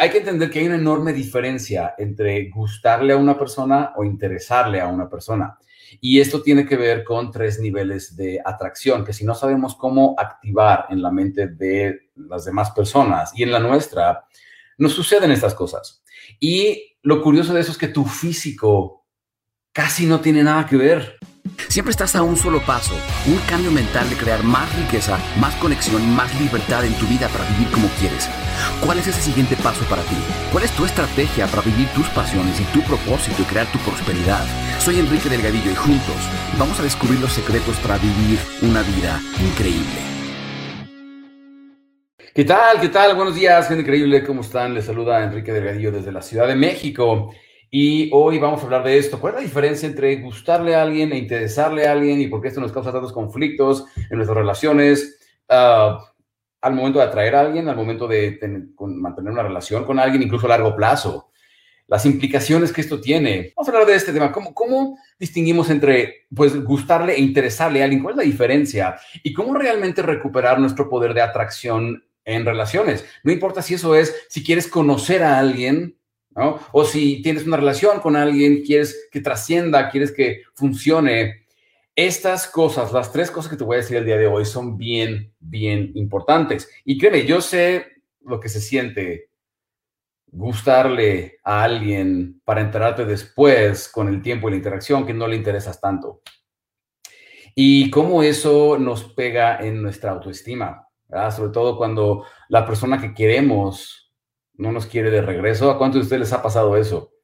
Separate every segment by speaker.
Speaker 1: Hay que entender que hay una enorme diferencia entre gustarle a una persona o interesarle a una persona. Y esto tiene que ver con tres niveles de atracción, que si no sabemos cómo activar en la mente de las demás personas y en la nuestra, nos suceden estas cosas. Y lo curioso de eso es que tu físico casi no tiene nada que ver.
Speaker 2: Siempre estás a un solo paso, un cambio mental de crear más riqueza, más conexión más libertad en tu vida para vivir como quieres. ¿Cuál es ese siguiente paso para ti? ¿Cuál es tu estrategia para vivir tus pasiones y tu propósito y crear tu prosperidad? Soy Enrique Delgadillo y juntos vamos a descubrir los secretos para vivir una vida increíble.
Speaker 1: ¿Qué tal? ¿Qué tal? Buenos días, gente increíble. ¿Cómo están? Les saluda Enrique Delgadillo desde la Ciudad de México. Y hoy vamos a hablar de esto. ¿Cuál es la diferencia entre gustarle a alguien e interesarle a alguien y por qué esto nos causa tantos conflictos en nuestras relaciones? Uh, al momento de atraer a alguien, al momento de mantener una relación con alguien, incluso a largo plazo. Las implicaciones que esto tiene. Vamos a hablar de este tema. ¿Cómo, cómo distinguimos entre pues, gustarle e interesarle a alguien? ¿Cuál es la diferencia? Y cómo realmente recuperar nuestro poder de atracción en relaciones. No importa si eso es, si quieres conocer a alguien, o si tienes una relación con alguien, quieres que trascienda, quieres que funcione. Estas cosas, las tres cosas que te voy a decir el día de hoy son bien, bien importantes. Y créeme, yo sé lo que se siente gustarle a alguien para enterarte después con el tiempo y la interacción que no le interesas tanto. Y cómo eso nos pega en nuestra autoestima, sobre todo cuando la persona que queremos no nos quiere de regreso. ¿A cuántos de ustedes les ha pasado eso?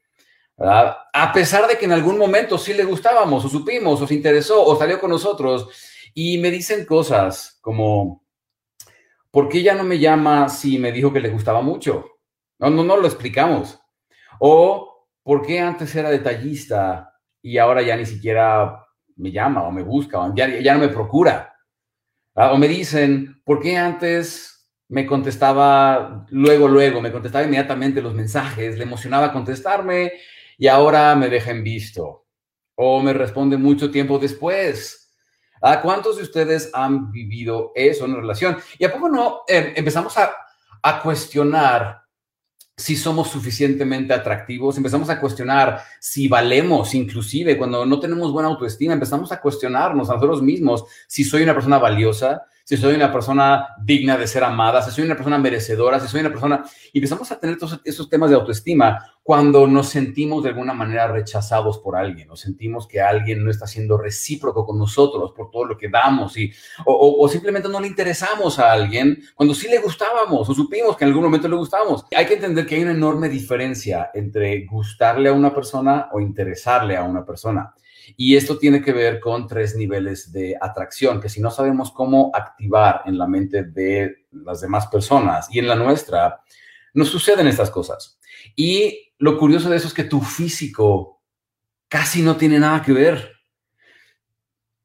Speaker 1: A pesar de que en algún momento sí le gustábamos, o supimos, o se interesó, o salió con nosotros, y me dicen cosas como, ¿por qué ya no me llama si me dijo que le gustaba mucho? No, no, no lo explicamos. O, ¿por qué antes era detallista y ahora ya ni siquiera me llama o me busca o ya, ya no me procura? O me dicen, ¿por qué antes me contestaba luego, luego, me contestaba inmediatamente los mensajes, le emocionaba contestarme y ahora me deja en visto o me responde mucho tiempo después. ¿A cuántos de ustedes han vivido eso en una relación? Y a poco no em, empezamos a, a cuestionar si somos suficientemente atractivos, empezamos a cuestionar si valemos, inclusive cuando no tenemos buena autoestima, empezamos a cuestionarnos a nosotros mismos si soy una persona valiosa, si soy una persona digna de ser amada, si soy una persona merecedora, si soy una persona... Y empezamos a tener todos esos temas de autoestima cuando nos sentimos de alguna manera rechazados por alguien, o sentimos que alguien no está siendo recíproco con nosotros por todo lo que damos, y, o, o simplemente no le interesamos a alguien cuando sí le gustábamos o supimos que en algún momento le gustábamos. Hay que entender que hay una enorme diferencia entre gustarle a una persona o interesarle a una persona. Y esto tiene que ver con tres niveles de atracción, que si no sabemos cómo activar en la mente de las demás personas y en la nuestra, nos suceden estas cosas. Y lo curioso de eso es que tu físico casi no tiene nada que ver.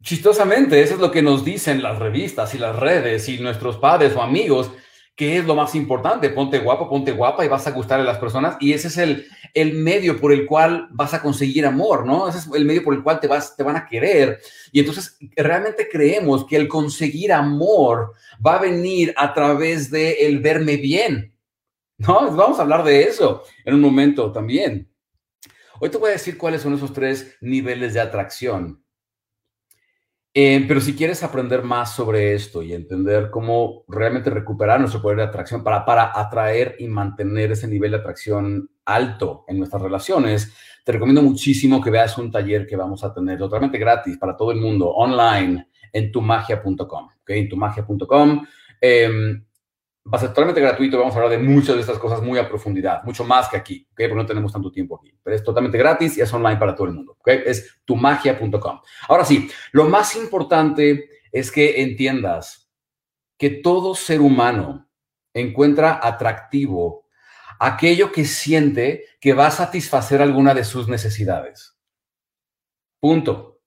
Speaker 1: Chistosamente, eso es lo que nos dicen las revistas y las redes y nuestros padres o amigos, ¿Qué es lo más importante? Ponte guapo, ponte guapa y vas a gustar a las personas. Y ese es el, el medio por el cual vas a conseguir amor, ¿no? Ese es el medio por el cual te, vas, te van a querer. Y entonces realmente creemos que el conseguir amor va a venir a través de el verme bien, ¿no? Vamos a hablar de eso en un momento también. Hoy te voy a decir cuáles son esos tres niveles de atracción eh, pero si quieres aprender más sobre esto y entender cómo realmente recuperar nuestro poder de atracción para, para atraer y mantener ese nivel de atracción alto en nuestras relaciones, te recomiendo muchísimo que veas un taller que vamos a tener totalmente gratis para todo el mundo, online, en tumagia.com. ¿okay? En tumagia.com. va a ser totalmente gratuito. Vamos a hablar de muchas de estas cosas muy a profundidad, mucho más que aquí, ¿ok? Porque no tenemos tanto tiempo aquí. Pero es totalmente gratis y es online para todo el mundo, ¿ok? Es tumagia.com. Ahora sí, lo más importante es que entiendas que todo ser humano encuentra atractivo aquello que siente que va a satisfacer alguna de sus necesidades. Punto.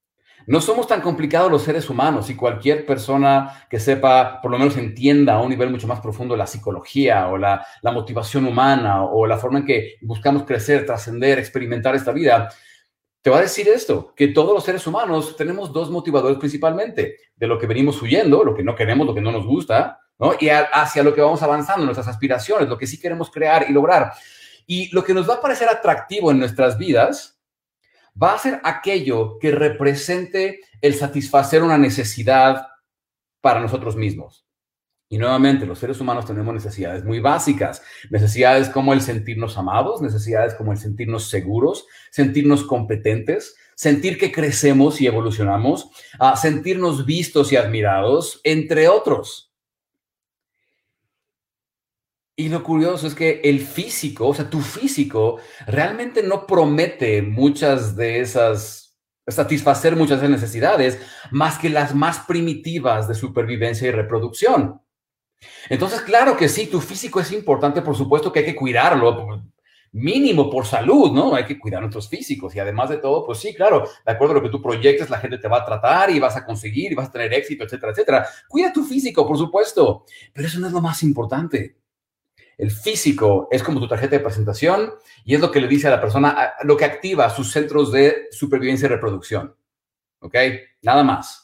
Speaker 1: No somos tan complicados los seres humanos y cualquier persona que sepa, por lo menos entienda a un nivel mucho más profundo la psicología o la, motivación humana o la forma en que buscamos crecer, trascender, experimentar esta vida, te va a decir esto, que todos los seres humanos tenemos dos motivadores principalmente, de lo que venimos huyendo, lo que no queremos, lo que no nos gusta, ¿no? Y hacia lo que vamos avanzando, nuestras aspiraciones, lo que sí queremos crear y lograr. Y lo que nos va a parecer atractivo en nuestras vidas va a ser aquello que represente el satisfacer una necesidad para nosotros mismos. Y nuevamente, los seres humanos tenemos necesidades muy básicas, necesidades como el sentirnos amados, necesidades como el sentirnos seguros, sentirnos competentes, sentir que crecemos y evolucionamos, a sentirnos vistos y admirados, entre otros. Y lo curioso es que el físico, o sea, tu físico, realmente no promete muchas de esas, satisfacer muchas de esas necesidades, más que las más primitivas de supervivencia y reproducción. Entonces, claro que sí, tu físico es importante, por supuesto que hay que cuidarlo, mínimo por salud, ¿no? Hay que cuidar nuestros físicos y además de todo, pues sí, claro, de acuerdo a lo que tú proyectes, la gente te va a tratar y vas a conseguir y vas a tener éxito, etcétera, etcétera. Cuida tu físico, por supuesto, pero eso no es lo más importante. El físico es como tu tarjeta de presentación y es lo que le dice a la persona, lo que activa sus centros de supervivencia y reproducción. ¿Ok? Nada más.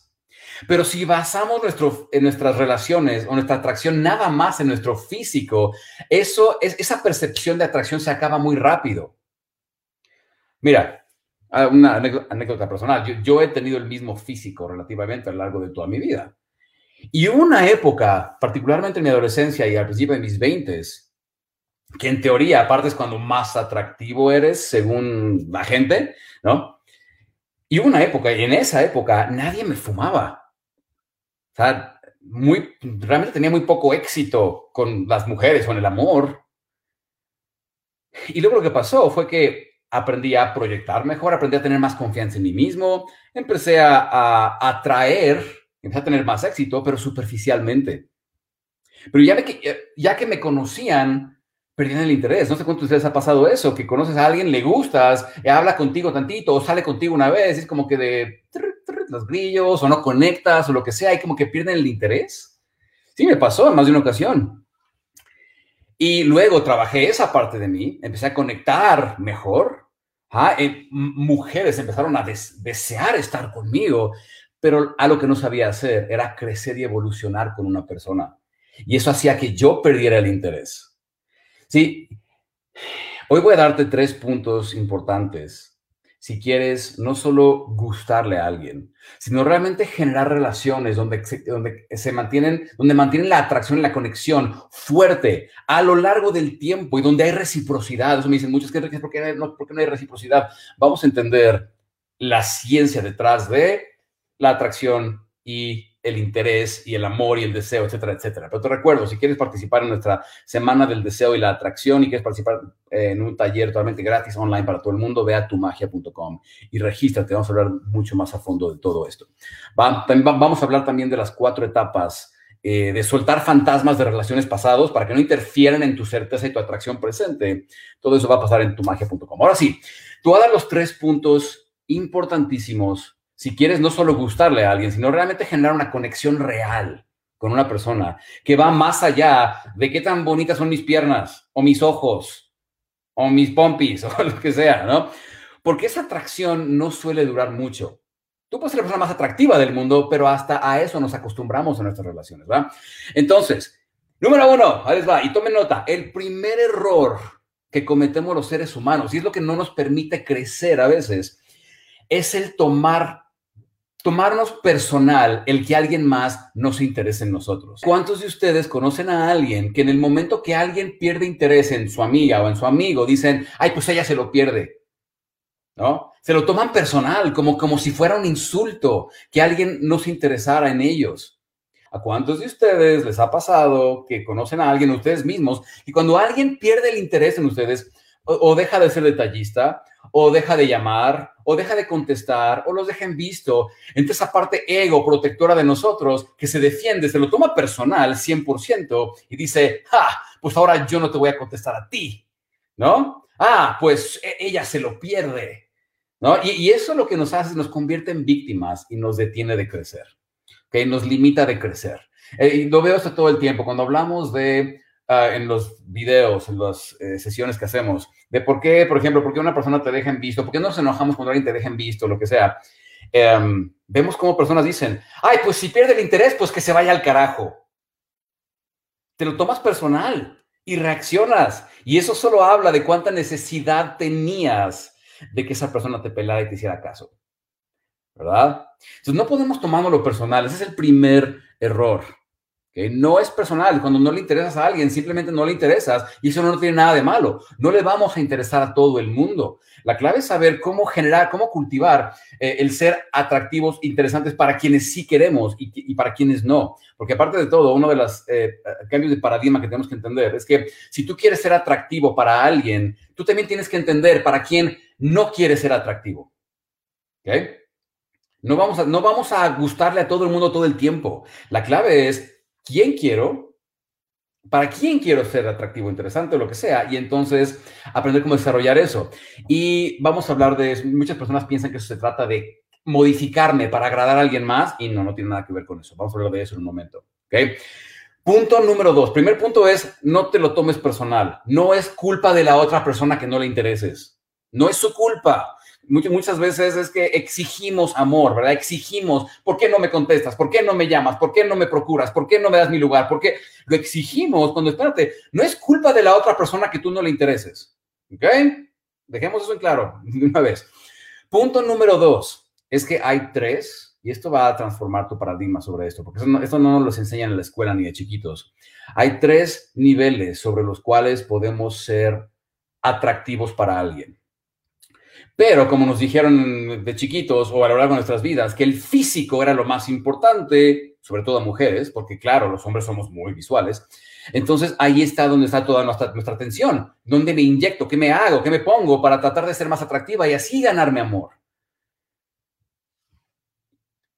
Speaker 1: Pero si basamos nuestro, en nuestras relaciones o nuestra atracción nada más en nuestro físico, eso es, esa percepción de atracción se acaba muy rápido. Mira, ah, una anécdota personal. Yo, he tenido el mismo físico relativamente a lo largo de toda mi vida. Y una época, particularmente en mi adolescencia y al principio de mis veintes, que en teoría, aparte es cuando más atractivo eres, según la gente, ¿no? Y una época, y en esa época nadie me fumaba sea, muy, realmente tenía muy poco éxito con las mujeres o en el amor. Y luego lo que pasó fue que aprendí a proyectar mejor, aprendí a tener más confianza en mí mismo, empecé a, atraer, empecé a tener más éxito, pero superficialmente. Pero ya, que, ya que me conocían, perdían el interés. No sé cuántos de ustedes ha pasado eso, que conoces a alguien, le gustas, habla contigo tantito o sale contigo una vez, es como que de los grillos o no conectas o lo que sea, y como que pierden el interés. Sí, me pasó en más de una ocasión. Y luego trabajé esa parte de mí, empecé a conectar mejor. ¿ah? Eh, mujeres empezaron a desear estar conmigo, pero a lo que no sabía hacer era crecer y evolucionar con una persona. Y eso hacía que yo perdiera el interés. Sí, hoy voy a darte tres puntos importantes si quieres no solo gustarle a alguien, sino realmente generar relaciones donde se, mantienen, donde mantienen la atracción y la conexión fuerte a lo largo del tiempo y donde hay reciprocidad. Eso me dicen muchos que ¿por qué no, ¿por qué no hay reciprocidad? Vamos a entender la ciencia detrás de la atracción y el interés y el amor y el deseo, etcétera, etcétera. Pero te recuerdo, si quieres participar en nuestra Semana del Deseo y la Atracción y quieres participar eh, en un taller totalmente gratis online para todo el mundo, ve a tumagia.com y regístrate. Vamos a hablar mucho más a fondo de todo esto. vamos a hablar también de las cuatro etapas eh, de soltar fantasmas de relaciones pasados para que no interfieran en tu certeza y tu atracción presente. Todo eso va a pasar en tumagia.com. Ahora sí, tú vas a dar los tres puntos importantísimos si quieres no solo gustarle a alguien, sino realmente generar una conexión real con una persona que va más allá de qué tan bonitas son mis piernas o mis ojos o mis pompis o lo que sea, ¿no? Porque esa atracción no suele durar mucho. Tú puedes ser la persona más atractiva del mundo, pero hasta a eso nos acostumbramos en nuestras relaciones, ¿va? Entonces, número uno, ahí les va, y tomen nota, el primer error que cometemos los seres humanos, y es lo que no nos permite crecer a veces, es el tomar tomarnos personal el que alguien más no se interese en nosotros. ¿Cuántos de ustedes conocen a alguien que en el momento que alguien pierde interés en su amiga o en su amigo, dicen, ay, pues ella se lo pierde? ¿No? Se lo toman personal, como, como si fuera un insulto que alguien no se interesara en ellos. ¿A cuántos de ustedes les ha pasado que conocen a alguien, ustedes mismos, y cuando alguien pierde el interés en ustedes, o, deja de ser detallista, o deja de llamar, o deja de contestar, o los dejen visto. Entonces, esa parte ego protectora de nosotros que se defiende, se lo toma personal 100% y dice, ah, pues ahora yo no te voy a contestar a ti, ¿no? Ah, pues e, ella se lo pierde, ¿no? Y, eso lo que nos hace, nos convierte en víctimas y nos detiene de crecer, que Nos limita de crecer. Eh, y lo veo esto todo el tiempo. Cuando hablamos de Ah, en los videos, en las eh, sesiones que hacemos, de por qué, por ejemplo, por qué una persona te deja en visto, por qué nos enojamos cuando alguien te deja en visto, lo que sea. Em, vemos cómo personas dicen, ay, pues si pierde el interés, pues que se vaya al carajo. te lo tomas personal y reaccionas. Y eso solo habla de cuánta necesidad tenías de que esa persona te pelara y te hiciera caso. ¿Verdad? Entonces no podemos tomarlo personal. Ese es el primer error. No es personal. Cuando no le interesas a alguien, simplemente no le interesas y eso no tiene nada de malo. No le vamos a interesar a todo el mundo. La clave es saber cómo generar, cómo cultivar eh, el ser atractivos, interesantes para quienes sí queremos y, para quienes no. Porque aparte de todo, uno de los eh, cambios de paradigma que tenemos que entender es que si tú quieres ser atractivo para alguien, tú también tienes que entender para quién no quieres ser atractivo. No vamos, no vamos a gustarle a todo el mundo todo el tiempo. La clave es quién quiero, para quién quiero ser atractivo, interesante lo que sea, y entonces aprender cómo desarrollar eso. Y vamos a hablar de, muchas personas piensan que eso se trata de modificarme para agradar a alguien más y no, no tiene nada que ver con eso. Vamos a hablar de eso en un momento. ¿ok? Punto número dos. Primer punto es, no te lo tomes personal. No es culpa de la otra persona que no le intereses. No es su culpa muchas veces es que exigimos amor, ¿verdad? Exigimos, ¿por qué no me contestas? ¿Por qué no me llamas? ¿Por qué no me procuras? ¿Por qué no me das mi lugar? ¿Por qué lo exigimos cuando, espérate, no es culpa de la otra persona que tú no le intereses? ¿Ok? Dejemos eso en claro de una vez. Punto número dos, es que hay tres, y esto va a transformar tu paradigma sobre esto, porque esto no, esto no nos lo enseñan en la escuela ni de chiquitos. Hay tres niveles sobre los cuales podemos ser atractivos para alguien. Pero como nos dijeron de chiquitos o a lo largo de nuestras vidas, que el físico era lo más importante, sobre todo a mujeres, porque claro, los hombres somos muy visuales. Entonces ahí está donde está toda nuestra, nuestra atención. ¿Dónde me inyecto? ¿Qué me hago? ¿Qué me pongo para tratar de ser más atractiva y así ganarme amor?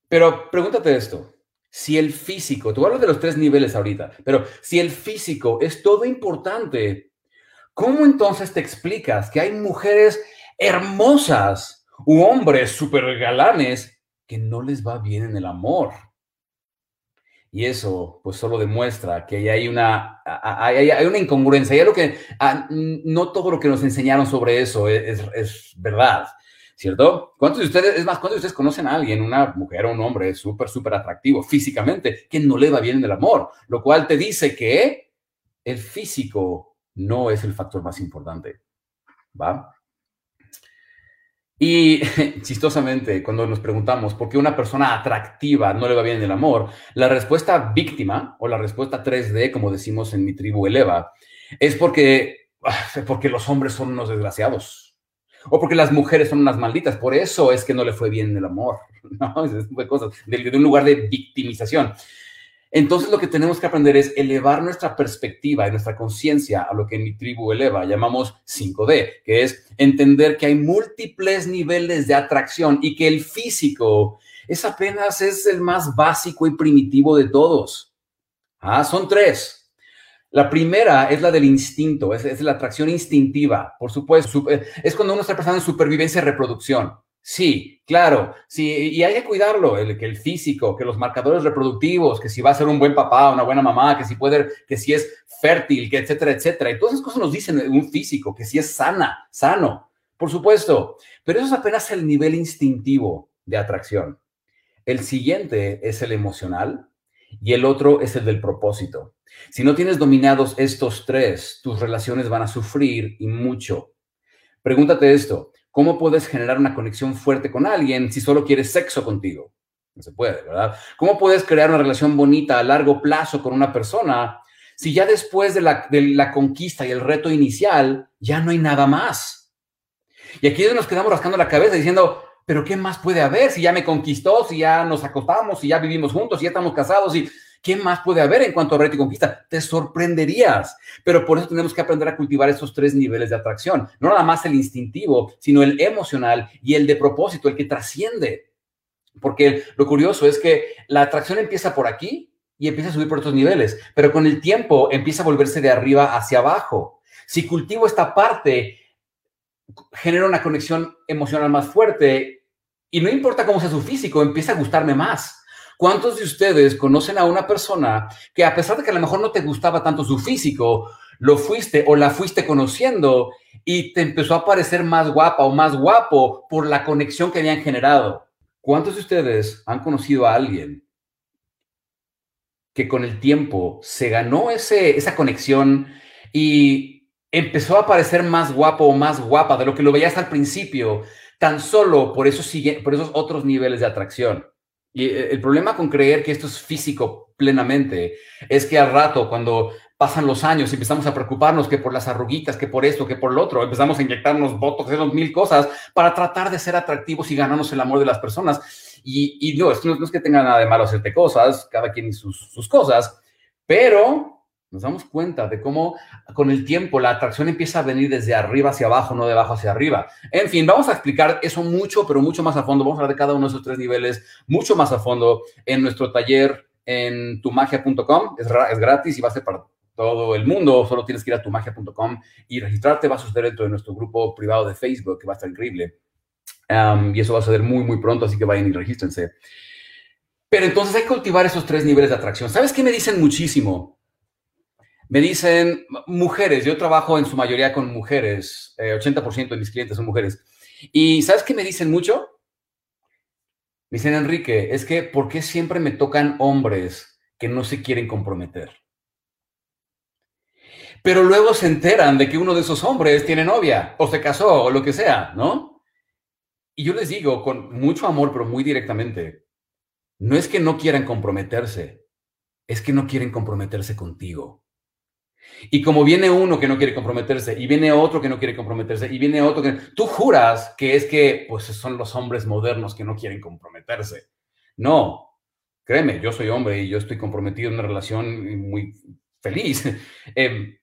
Speaker 1: Pero pregúntate esto. Si el físico, tú hablas de los tres niveles ahorita, pero si el físico es todo importante, ¿cómo entonces te explicas que hay mujeres hermosas u hombres super galanes que no les va bien en el amor. Y eso pues solo demuestra que hay una, hay, una incongruencia. Hay algo que ah, no todo lo que nos enseñaron sobre eso es, es, verdad, ¿cierto? ¿Cuántos de ustedes, es más, cuántos de ustedes conocen a alguien, una mujer o un hombre súper, súper atractivo físicamente, que no le va bien en el amor? Lo cual te dice que el físico no es el factor más importante, ¿va? Y chistosamente, cuando nos preguntamos por qué una persona atractiva no le va bien en el amor, la respuesta víctima o la respuesta 3D, como decimos en mi tribu Eleva, es porque, porque los hombres son unos desgraciados o porque las mujeres son unas malditas. Por eso es que no le fue bien en el amor. ¿no? Tipo de cosas, de un lugar de victimización. Entonces lo que tenemos que aprender es elevar nuestra perspectiva y nuestra conciencia a lo que en mi tribu eleva, llamamos 5D, que es entender que hay múltiples niveles de atracción y que el físico es apenas es el más básico y primitivo de todos. Ah, son tres. La primera es la del instinto, es, es la atracción instintiva, por supuesto. Es cuando uno está pensando en supervivencia y reproducción. Sí, claro, sí, y hay que cuidarlo, el, que el físico, que los marcadores reproductivos, que si va a ser un buen papá, una buena mamá, que si puede, que si es fértil, que etcétera, etcétera. Y todas esas cosas nos dicen un físico, que si es sana, sano, por supuesto. Pero eso es apenas el nivel instintivo de atracción. El siguiente es el emocional y el otro es el del propósito. Si no tienes dominados estos tres, tus relaciones van a sufrir y mucho. Pregúntate esto, ¿Cómo puedes generar una conexión fuerte con alguien si solo quieres sexo contigo? No se puede, ¿verdad? ¿Cómo puedes crear una relación bonita a largo plazo con una persona si ya después de la, conquista y el reto inicial ya no hay nada más? Y aquí nos quedamos rascando la cabeza diciendo, pero ¿qué más puede haber si ya me conquistó, si ya nos acostamos, si ya vivimos juntos, si ya estamos casados, y ¿Qué más puede haber en cuanto a reto y conquista? Te sorprenderías. Pero por eso tenemos que aprender a cultivar esos tres niveles de atracción. No nada más el instintivo, sino el emocional y el de propósito, el que trasciende. Porque lo curioso es que la atracción empieza por aquí y empieza a subir por otros niveles, pero con el tiempo empieza a volverse de arriba hacia abajo. Si cultivo esta parte, genera una conexión emocional más fuerte y no importa cómo sea su físico, empieza a gustarme más. ¿Cuántos de ustedes conocen a una persona que a pesar de que a lo mejor no te gustaba tanto su físico, lo fuiste o la fuiste conociendo y te empezó a parecer más guapa o más guapo por la conexión que habían generado? ¿Cuántos de ustedes han conocido a alguien que con el tiempo se ganó ese, esa conexión y empezó a parecer más guapo o más guapa de lo que lo veías al principio, tan solo por esos, por esos otros niveles de atracción. Y eh, el problema con creer que esto es físico plenamente es que al rato, cuando pasan los años y empezamos a preocuparnos que por las arruguitas, que por esto, que por lo otro, empezamos a inyectarnos votos, hacemos mil cosas para tratar de ser atractivos y ganarnos el amor de las personas. Y, esto no, es que tenga nada de malo hacerte cosas, cada quien y sus, sus cosas, pero nos damos cuenta de cómo con el tiempo la atracción empieza a venir desde arriba hacia abajo, no de abajo hacia arriba. En fin, vamos a explicar eso mucho, pero mucho más a fondo. Vamos a hablar de cada uno de esos tres niveles mucho más a fondo en nuestro taller en tumagia.com. Es, es gratis y va a ser para todo el mundo, solo tienes que ir a tumagia.com y registrarte, va a suceder dentro de nuestro grupo privado de Facebook, que va a estar increíble. y eso va a suceder muy, muy pronto, así que vayan y regístrense. Pero entonces hay que cultivar esos tres niveles de atracción. ¿Sabes qué me dicen muchísimo? Me dicen mujeres, yo trabajo en su mayoría con mujeres, 80% eh, de mis clientes son mujeres. ¿Y sabes qué me dicen mucho? Me dicen, Enrique, es que ¿por qué siempre me tocan hombres que no se quieren comprometer? pero luego se enteran de que uno de esos hombres tiene novia o se casó o lo que sea, ¿no? Y yo les digo con mucho amor, pero muy directamente, no es que no quieran comprometerse, es que no quieren comprometerse contigo. Y como viene uno que no quiere comprometerse, y viene otro que no quiere comprometerse, y viene otro que... Tú juras que es que pues, son los hombres modernos que no quieren comprometerse. No, créeme, yo soy hombre y yo estoy comprometido en una relación muy feliz. Eh,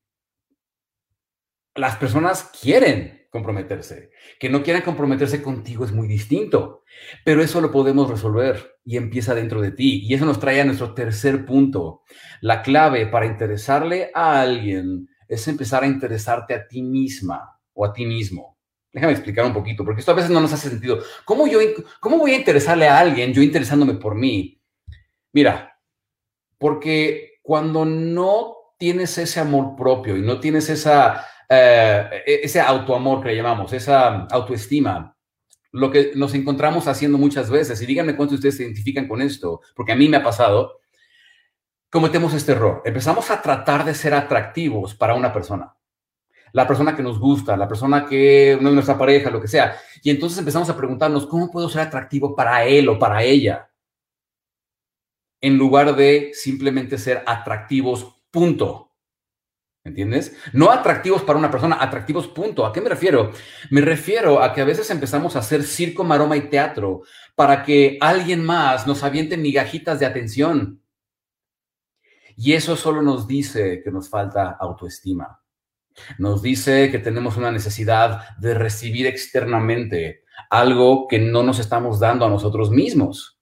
Speaker 1: las personas quieren comprometerse. Que no quieran comprometerse contigo es muy distinto, pero eso lo podemos resolver y empieza dentro de ti. Y eso nos trae a nuestro tercer punto. La clave para interesarle a alguien es empezar a interesarte a ti misma o a ti mismo. Déjame explicar un poquito, porque esto a veces no nos hace sentido. ¿Cómo, yo, cómo voy a interesarle a alguien yo interesándome por mí? Mira, porque cuando no tienes ese amor propio y no tienes esa eh, e-, ese autoamor que le llamamos, esa autoestima, lo que nos encontramos haciendo muchas veces, y díganme cuántos de ustedes se identifican con esto, porque a mí me ha pasado, cometemos este error. Empezamos a tratar de ser atractivos para una persona. La persona que nos gusta, la persona que no es nuestra pareja, lo que sea. Y entonces empezamos a preguntarnos, ¿cómo puedo ser atractivo para él o para ella? En lugar de simplemente ser atractivos, punto. ¿Entiendes? No atractivos para una persona, atractivos punto. ¿A qué me refiero? Me refiero a que a veces empezamos a hacer circo, maroma y teatro para que alguien más nos aviente migajitas de atención. Y eso solo nos dice que nos falta autoestima. Nos dice que tenemos una necesidad de recibir externamente algo que no nos estamos dando a nosotros mismos.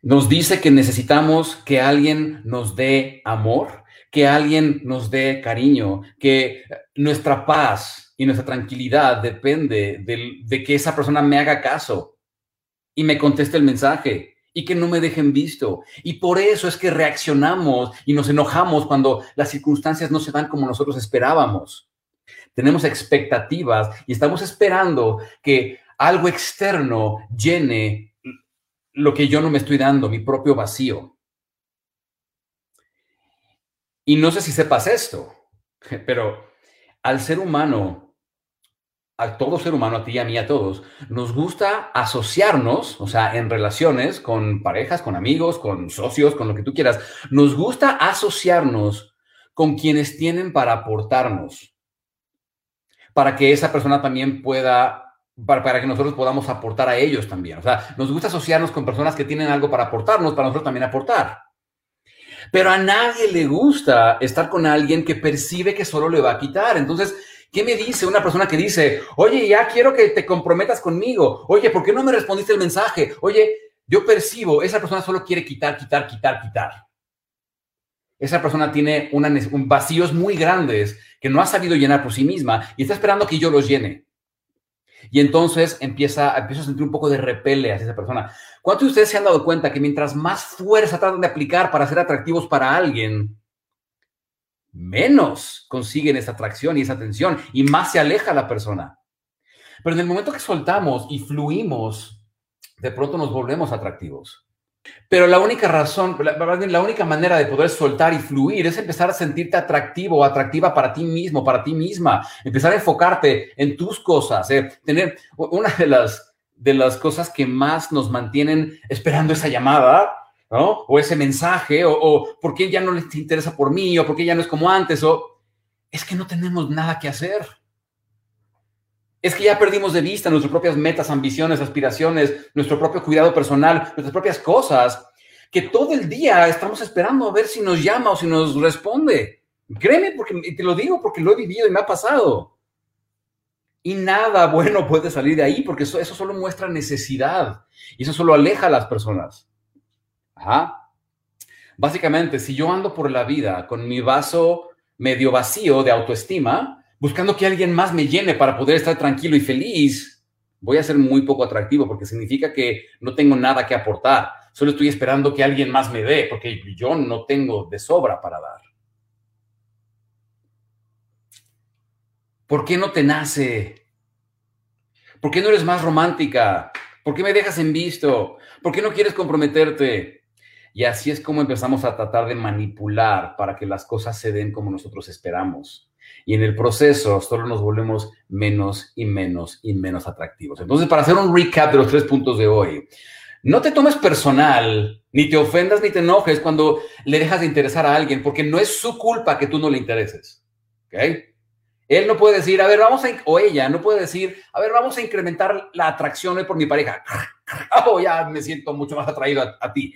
Speaker 1: Nos dice que necesitamos que alguien nos dé amor que alguien nos dé cariño, que nuestra paz y nuestra tranquilidad depende de, que esa persona me haga caso y me conteste el mensaje y que no me dejen visto. Y por eso es que reaccionamos y nos enojamos cuando las circunstancias no se dan como nosotros esperábamos. Tenemos expectativas y estamos esperando que algo externo llene lo que yo no me estoy dando, mi propio vacío. Y no sé si sepas esto, pero al ser humano, a todo ser humano, a ti, a mí, a todos, nos gusta asociarnos, o sea, en relaciones con parejas, con amigos, con socios, con lo que tú quieras, nos gusta asociarnos con quienes tienen para aportarnos, para que esa persona también pueda, para, para, que nosotros podamos aportar a ellos también. O sea, nos gusta asociarnos con personas que tienen algo para aportarnos, para nosotros también aportar. Pero a nadie le gusta estar con alguien que percibe que solo le va a quitar. Entonces, ¿qué me dice una persona que dice, oye, ya quiero que te comprometas conmigo? Oye, ¿por qué no me respondiste el mensaje? Oye, yo percibo, esa persona solo quiere quitar, quitar, quitar, quitar. Esa persona tiene un vacíos muy grandes que no ha sabido llenar por sí misma y está esperando que yo los llene. Y entonces empieza, empieza a sentir un poco de repele hacia esa persona. ¿Cuántos de ustedes se han dado cuenta que mientras más fuerza tratan de aplicar para ser atractivos para alguien, menos consiguen esa atracción y esa atención y más se aleja la persona? Pero en el momento que soltamos y fluimos, de pronto nos volvemos atractivos. Pero la única razón, la, única manera de poder soltar y fluir es empezar a sentirte atractivo o atractiva para ti mismo, para ti misma. Empezar a enfocarte en tus cosas. Eh. Tener una de las, de las cosas que más nos mantienen esperando esa llamada, ¿no? O ese mensaje, o, o por qué ya no les interesa por mí, o por qué ya no es como antes, o es que no tenemos nada que hacer. Es que ya perdimos de vista nuestras propias metas, ambiciones, aspiraciones, nuestro propio cuidado personal, nuestras propias cosas, que todo el día estamos esperando a ver si nos llama o si nos responde. Créeme, porque te lo digo porque lo he vivido y me ha pasado. Y nada bueno puede salir de ahí porque eso, solo muestra necesidad y eso solo aleja a las personas. Ajá. Básicamente, si yo ando por la vida con mi vaso medio vacío de autoestima, buscando que alguien más me llene para poder estar tranquilo y feliz, voy a ser muy poco atractivo porque significa que no tengo nada que aportar. Solo estoy esperando que alguien más me dé porque yo no tengo de sobra para dar. ¿Por qué no te nace? ¿Por qué no eres más romántica? ¿Por qué me dejas en visto? ¿Por qué no quieres comprometerte? Y así es como empezamos a tratar de manipular para que las cosas se den como nosotros esperamos y en el proceso solo nos volvemos menos y menos y menos atractivos. Entonces, para hacer un recap de los tres puntos de hoy, no te tomes personal, ni te ofendas ni te enojes cuando le dejas de interesar a alguien, porque no es su culpa que tú no le intereses. ¿Ok? Él no puede decir, a ver, vamos a, o ella no puede decir, a ver, vamos a incrementar la atracción por mi pareja. Oh, ya me siento mucho más atraído a, ti.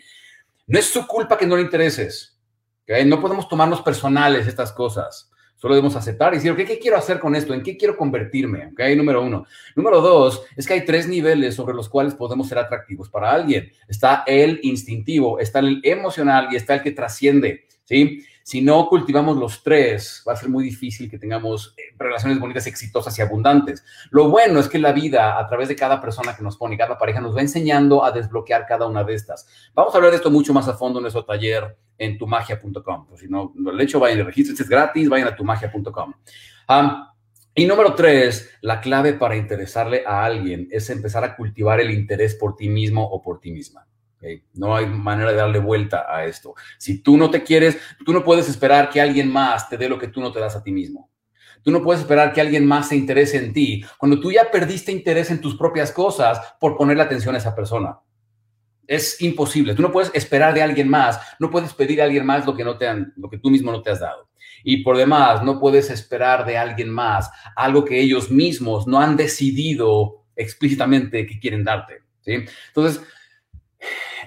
Speaker 1: No es su culpa que no le intereses. ¿okay? No podemos tomarnos personales estas cosas. Solo debemos aceptar y decir, ¿qué quiero hacer con esto? ¿En qué quiero convertirme? ¿Ok? Número uno. Número dos, es que hay tres niveles sobre los cuales podemos ser atractivos para alguien. Está el instintivo, está el emocional y está el que trasciende, ¿sí? Si no cultivamos los tres, va a ser muy difícil que tengamos eh, relaciones bonitas, exitosas y abundantes. Lo bueno es que la vida, a través de cada persona que nos pone, cada pareja, nos va enseñando a desbloquear cada una de estas. Vamos a hablar de esto mucho más a fondo en nuestro taller en tumagia.com. Pues si no lo he hecho, vayan y regístrense, es gratis, vayan a tumagia.com. y número tres, la clave para interesarle a alguien es empezar a cultivar el interés por ti mismo o por ti misma. No hay manera de darle vuelta a esto. Si tú no te quieres, tú no puedes esperar que alguien más te dé lo que tú no te das a ti mismo. Tú no puedes esperar que alguien más se interese en ti cuando tú ya perdiste interés en tus propias cosas por ponerle atención a esa persona. Es imposible. Tú no puedes esperar de alguien más, no puedes pedir a alguien más lo que, no te han, lo que tú mismo no te has dado. Y por demás, no puedes esperar de alguien más algo que ellos mismos no han decidido explícitamente que quieren darte. Entonces,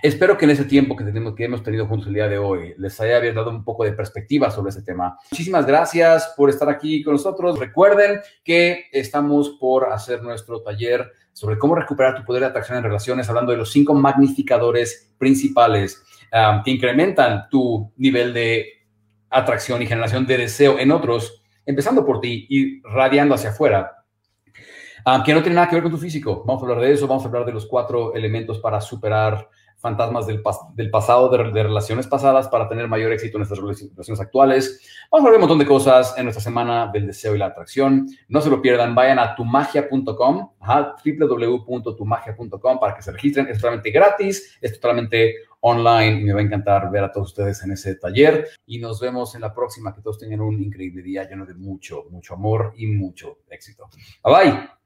Speaker 1: Espero que en ese tiempo que, tenemos, que hemos tenido juntos el día de hoy les haya dado un poco de perspectiva sobre ese tema. Muchísimas gracias por estar aquí con nosotros. Recuerden que estamos por hacer nuestro taller sobre cómo recuperar tu poder de atracción en relaciones, hablando de los cinco magnificadores principales um, que incrementan tu nivel de atracción y generación de deseo en otros, empezando por ti y radiando hacia afuera. Um, que no tiene nada que ver con tu físico. Vamos a hablar de eso, vamos a hablar de los cuatro elementos para superar fantasmas del, del pasado, de, relaciones pasadas, para tener mayor éxito en nuestras relaciones actuales. Vamos a ver un montón de cosas en nuestra semana del deseo y la atracción. No se lo pierdan, vayan a tumagia.com, www.tumagia.com para que se registren. Es totalmente gratis, es totalmente online y me va a encantar ver a todos ustedes en ese taller. Y nos vemos en la próxima. Que todos tengan un increíble día lleno de mucho, mucho amor y mucho éxito. Bye bye.